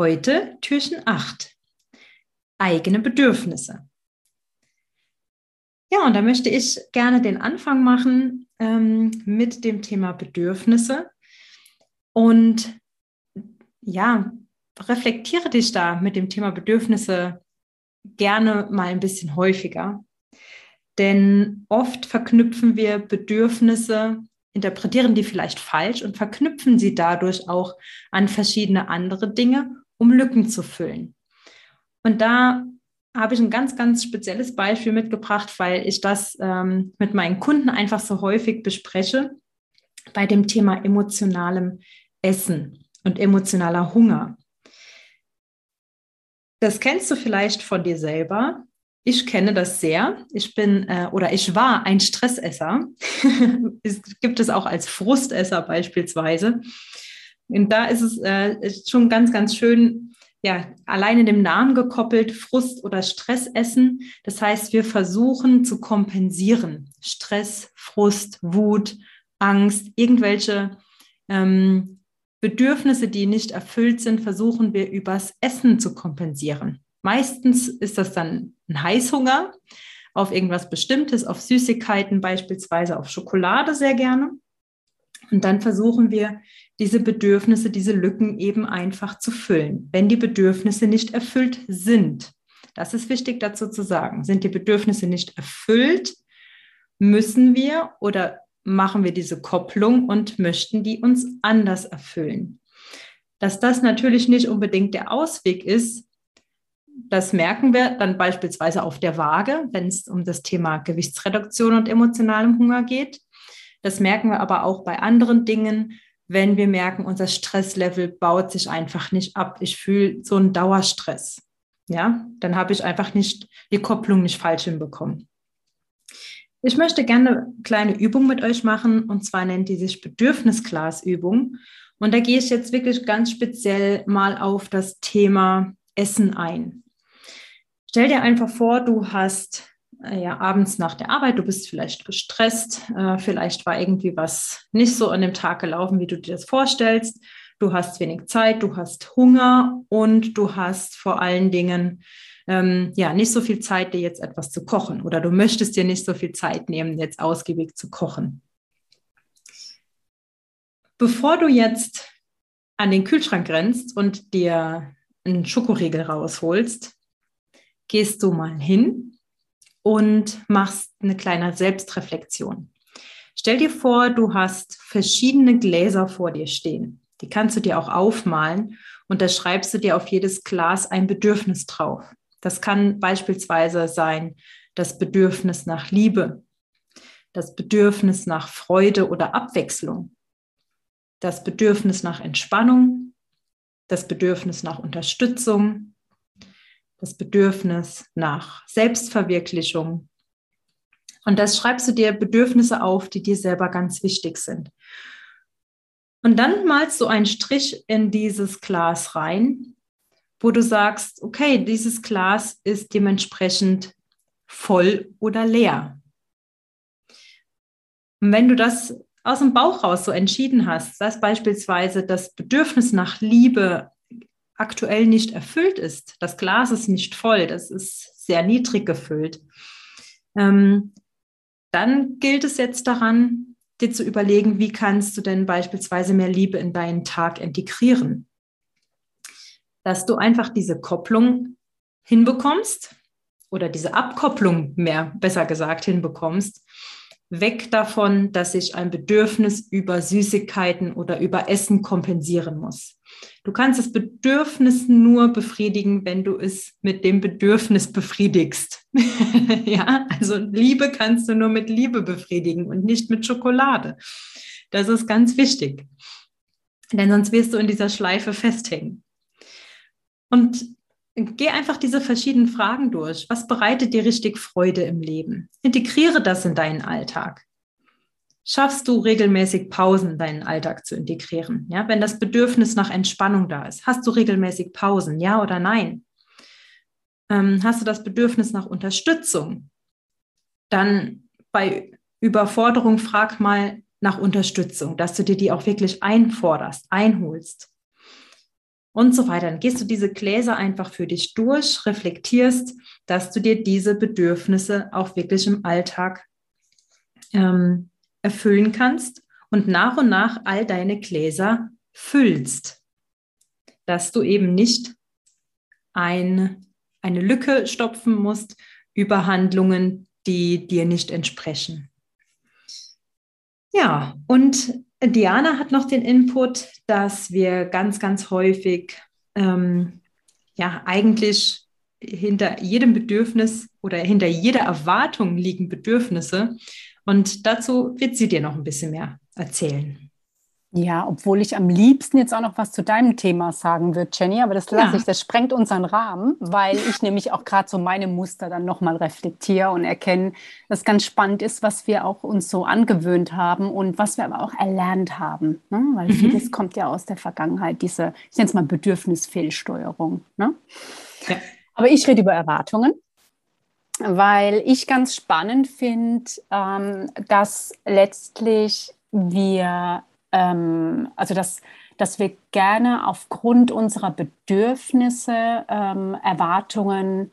Heute Türchen 8. Eigene Bedürfnisse. Ja, und da möchte ich gerne den Anfang machen ähm, mit dem Thema Bedürfnisse. Und ja, reflektiere dich da mit dem Thema Bedürfnisse gerne mal ein bisschen häufiger. Denn oft verknüpfen wir Bedürfnisse, interpretieren die vielleicht falsch und verknüpfen sie dadurch auch an verschiedene andere Dinge um Lücken zu füllen. Und da habe ich ein ganz, ganz spezielles Beispiel mitgebracht, weil ich das ähm, mit meinen Kunden einfach so häufig bespreche bei dem Thema emotionalem Essen und emotionaler Hunger. Das kennst du vielleicht von dir selber. Ich kenne das sehr. Ich bin äh, oder ich war ein Stressesser. es gibt es auch als Frustesser beispielsweise. Und da ist es äh, schon ganz, ganz schön, ja, allein in dem Namen gekoppelt, Frust oder Stressessen. Das heißt, wir versuchen zu kompensieren. Stress, Frust, Wut, Angst, irgendwelche ähm, Bedürfnisse, die nicht erfüllt sind, versuchen wir übers Essen zu kompensieren. Meistens ist das dann ein Heißhunger auf irgendwas Bestimmtes, auf Süßigkeiten, beispielsweise auf Schokolade sehr gerne. Und dann versuchen wir, diese Bedürfnisse, diese Lücken eben einfach zu füllen, wenn die Bedürfnisse nicht erfüllt sind. Das ist wichtig dazu zu sagen. Sind die Bedürfnisse nicht erfüllt, müssen wir oder machen wir diese Kopplung und möchten die uns anders erfüllen. Dass das natürlich nicht unbedingt der Ausweg ist, das merken wir dann beispielsweise auf der Waage, wenn es um das Thema Gewichtsreduktion und emotionalem Hunger geht. Das merken wir aber auch bei anderen Dingen, wenn wir merken, unser Stresslevel baut sich einfach nicht ab. Ich fühle so einen Dauerstress. Ja, dann habe ich einfach nicht die Kopplung nicht falsch hinbekommen. Ich möchte gerne eine kleine Übung mit euch machen und zwar nennt die sich Bedürfnisglasübung. Und da gehe ich jetzt wirklich ganz speziell mal auf das Thema Essen ein. Stell dir einfach vor, du hast ja, abends nach der Arbeit, du bist vielleicht gestresst, äh, vielleicht war irgendwie was nicht so an dem Tag gelaufen, wie du dir das vorstellst. Du hast wenig Zeit, du hast Hunger und du hast vor allen Dingen ähm, ja nicht so viel Zeit, dir jetzt etwas zu kochen oder du möchtest dir nicht so viel Zeit nehmen, jetzt ausgiebig zu kochen. Bevor du jetzt an den Kühlschrank rennst und dir einen Schokoriegel rausholst, gehst du mal hin und machst eine kleine Selbstreflexion. Stell dir vor, du hast verschiedene Gläser vor dir stehen. Die kannst du dir auch aufmalen und da schreibst du dir auf jedes Glas ein Bedürfnis drauf. Das kann beispielsweise sein das Bedürfnis nach Liebe, das Bedürfnis nach Freude oder Abwechslung, das Bedürfnis nach Entspannung, das Bedürfnis nach Unterstützung, das Bedürfnis nach Selbstverwirklichung. Und das schreibst du dir Bedürfnisse auf, die dir selber ganz wichtig sind. Und dann malst du einen Strich in dieses Glas rein, wo du sagst, okay, dieses Glas ist dementsprechend voll oder leer. Und wenn du das aus dem Bauch raus so entschieden hast, dass beispielsweise das Bedürfnis nach Liebe aktuell nicht erfüllt ist, das Glas ist nicht voll, das ist sehr niedrig gefüllt, ähm, dann gilt es jetzt daran, dir zu überlegen, wie kannst du denn beispielsweise mehr Liebe in deinen Tag integrieren. Dass du einfach diese Kopplung hinbekommst oder diese Abkopplung mehr, besser gesagt, hinbekommst, weg davon, dass ich ein Bedürfnis über Süßigkeiten oder über Essen kompensieren muss. Du kannst das Bedürfnis nur befriedigen, wenn du es mit dem Bedürfnis befriedigst. ja, also Liebe kannst du nur mit Liebe befriedigen und nicht mit Schokolade. Das ist ganz wichtig. Denn sonst wirst du in dieser Schleife festhängen. Und geh einfach diese verschiedenen Fragen durch. Was bereitet dir richtig Freude im Leben? Integriere das in deinen Alltag. Schaffst du regelmäßig Pausen, deinen Alltag zu integrieren? Ja, wenn das Bedürfnis nach Entspannung da ist, hast du regelmäßig Pausen? Ja oder nein? Ähm, hast du das Bedürfnis nach Unterstützung? Dann bei Überforderung frag mal nach Unterstützung, dass du dir die auch wirklich einforderst, einholst und so weiter. Dann gehst du diese Gläser einfach für dich durch, reflektierst, dass du dir diese Bedürfnisse auch wirklich im Alltag ähm, erfüllen kannst und nach und nach all deine Gläser füllst, dass du eben nicht ein, eine Lücke stopfen musst über Handlungen, die dir nicht entsprechen. Ja, und Diana hat noch den Input, dass wir ganz, ganz häufig ähm, ja eigentlich hinter jedem Bedürfnis oder hinter jeder Erwartung liegen Bedürfnisse. Und dazu wird sie dir noch ein bisschen mehr erzählen. Ja, obwohl ich am liebsten jetzt auch noch was zu deinem Thema sagen würde, Jenny, aber das lasse ja. ich, das sprengt unseren Rahmen, weil ich nämlich auch gerade so meine Muster dann nochmal reflektiere und erkenne, dass ganz spannend ist, was wir auch uns so angewöhnt haben und was wir aber auch erlernt haben. Ne? Weil mhm. vieles kommt ja aus der Vergangenheit, diese, ich nenne es mal Bedürfnisfehlsteuerung. Ne? Ja. Aber ich rede über Erwartungen weil ich ganz spannend finde, ähm, dass letztlich wir ähm, also dass, dass wir gerne aufgrund unserer Bedürfnisse, ähm, Erwartungen,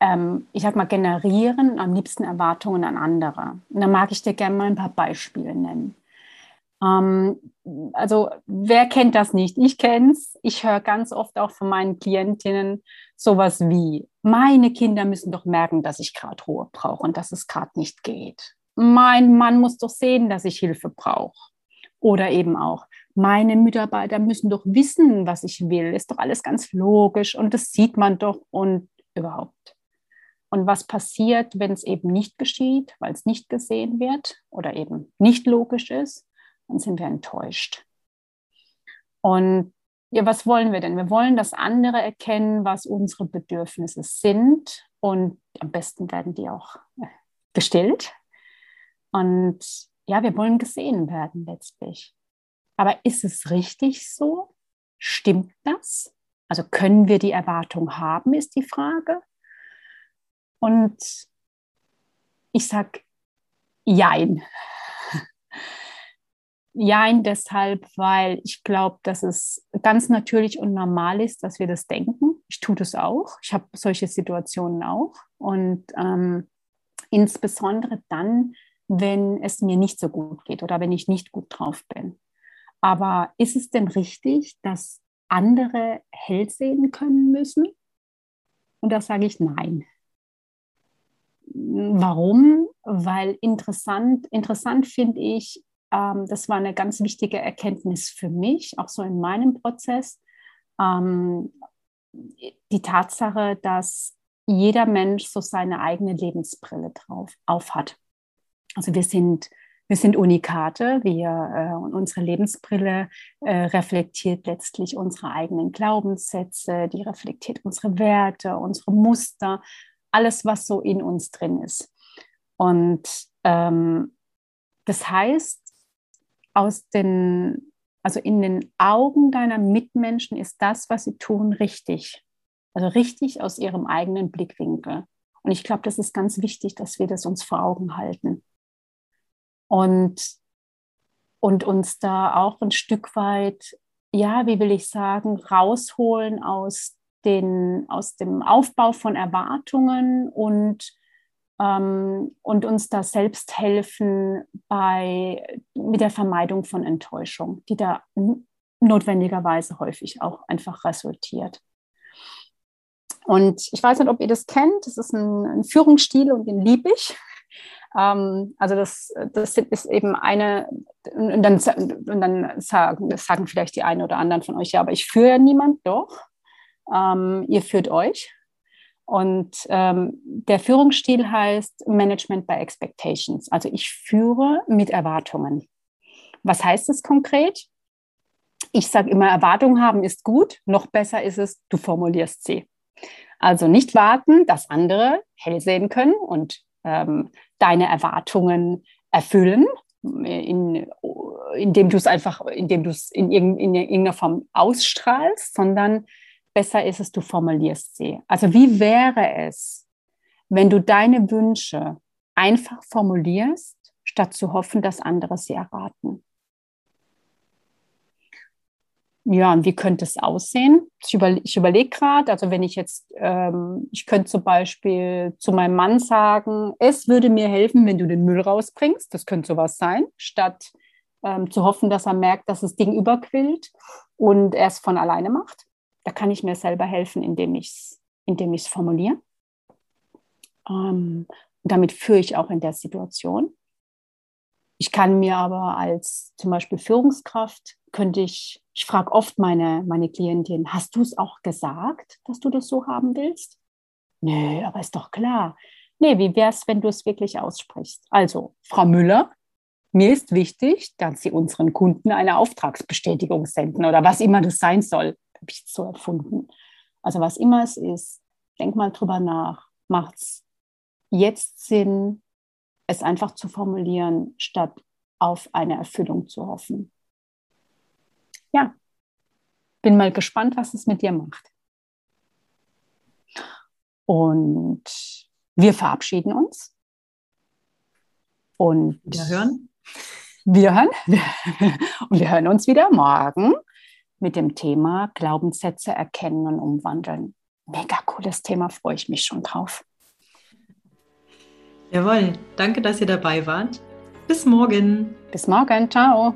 ähm, ich sag mal, generieren, am liebsten Erwartungen an andere. Und da mag ich dir gerne mal ein paar Beispiele nennen. Ähm, also wer kennt das nicht? Ich kenne es. Ich höre ganz oft auch von meinen Klientinnen sowas wie, meine Kinder müssen doch merken, dass ich gerade Ruhe brauche und dass es gerade nicht geht. Mein Mann muss doch sehen, dass ich Hilfe brauche. Oder eben auch, meine Mitarbeiter müssen doch wissen, was ich will. Ist doch alles ganz logisch und das sieht man doch und überhaupt. Und was passiert, wenn es eben nicht geschieht, weil es nicht gesehen wird oder eben nicht logisch ist, dann sind wir enttäuscht. Und ja, was wollen wir denn? Wir wollen, dass andere erkennen, was unsere Bedürfnisse sind und am besten werden die auch äh, gestellt. Und ja, wir wollen gesehen werden letztlich. Aber ist es richtig so? Stimmt das? Also können wir die Erwartung haben, ist die Frage. Und ich sage Jein. Jein deshalb, weil ich glaube, dass es ganz natürlich und normal ist, dass wir das denken. Ich tue das auch. Ich habe solche Situationen auch. Und ähm, insbesondere dann, wenn es mir nicht so gut geht oder wenn ich nicht gut drauf bin. Aber ist es denn richtig, dass andere hell sehen können müssen? Und da sage ich nein. Warum? Weil interessant, interessant finde ich, ähm, das war eine ganz wichtige Erkenntnis für mich, auch so in meinem Prozess, ähm, die Tatsache, dass jeder Mensch so seine eigene Lebensbrille drauf auf hat. Also wir sind, wir sind Unikate, wir, äh, unsere Lebensbrille äh, reflektiert letztlich unsere eigenen Glaubenssätze, die reflektiert unsere Werte, unsere Muster, alles, was so in uns drin ist. Und ähm, das heißt, aus den, also in den Augen deiner Mitmenschen ist das, was sie tun, richtig. Also richtig aus ihrem eigenen Blickwinkel. Und ich glaube, das ist ganz wichtig, dass wir das uns vor Augen halten und, und uns da auch ein Stück weit, ja, wie will ich sagen, rausholen aus, den, aus dem Aufbau von Erwartungen und, ähm, und uns da selbst helfen bei, mit der Vermeidung von Enttäuschung, die da notwendigerweise häufig auch einfach resultiert. Und ich weiß nicht, ob ihr das kennt. Das ist ein, ein Führungsstil und den liebe ich. Ähm, also das, das ist eben eine, und dann, und dann sagen, sagen vielleicht die einen oder anderen von euch, ja, aber ich führe niemand, doch. Ähm, ihr führt euch. Und ähm, der Führungsstil heißt Management by Expectations. Also ich führe mit Erwartungen. Was heißt das konkret? ich sage immer, Erwartungen haben ist gut, noch besser ist es, du formulierst sie. Also nicht warten, dass andere hell sehen können und ähm, deine Erwartungen erfüllen, in, indem du es einfach, indem du es in, in, in irgendeiner Form ausstrahlst, sondern besser ist es, du formulierst sie. Also wie wäre es, wenn du deine Wünsche einfach formulierst, statt zu hoffen, dass andere sie erraten? Ja, und wie könnte es aussehen? Ich, über, ich überlege gerade, also wenn ich jetzt, ähm, ich könnte zum Beispiel zu meinem Mann sagen, es würde mir helfen, wenn du den Müll rausbringst. Das könnte sowas sein, statt ähm, zu hoffen, dass er merkt, dass das Ding überquillt und er es von alleine macht. Da kann ich mir selber helfen, indem ich es indem formuliere. Ähm, damit führe ich auch in der Situation. Ich kann mir aber als zum Beispiel Führungskraft, könnte ich, ich frage oft meine, meine Klientin, hast du es auch gesagt, dass du das so haben willst? Nö, aber ist doch klar. Nee, wie wäre es, wenn du es wirklich aussprichst? Also, Frau Müller, mir ist wichtig, dass Sie unseren Kunden eine Auftragsbestätigung senden oder was immer das sein soll. Habe ich so erfunden. Also, was immer es ist, denk mal drüber nach. Macht es jetzt Sinn, es einfach zu formulieren, statt auf eine Erfüllung zu hoffen. Ja, bin mal gespannt, was es mit dir macht. Und wir verabschieden uns. Und wir hören. Wir hören. Und wir hören uns wieder morgen mit dem Thema Glaubenssätze erkennen und umwandeln. Mega cooles Thema, freue ich mich schon drauf. Jawohl, danke, dass ihr dabei wart. Bis morgen. Bis morgen, ciao.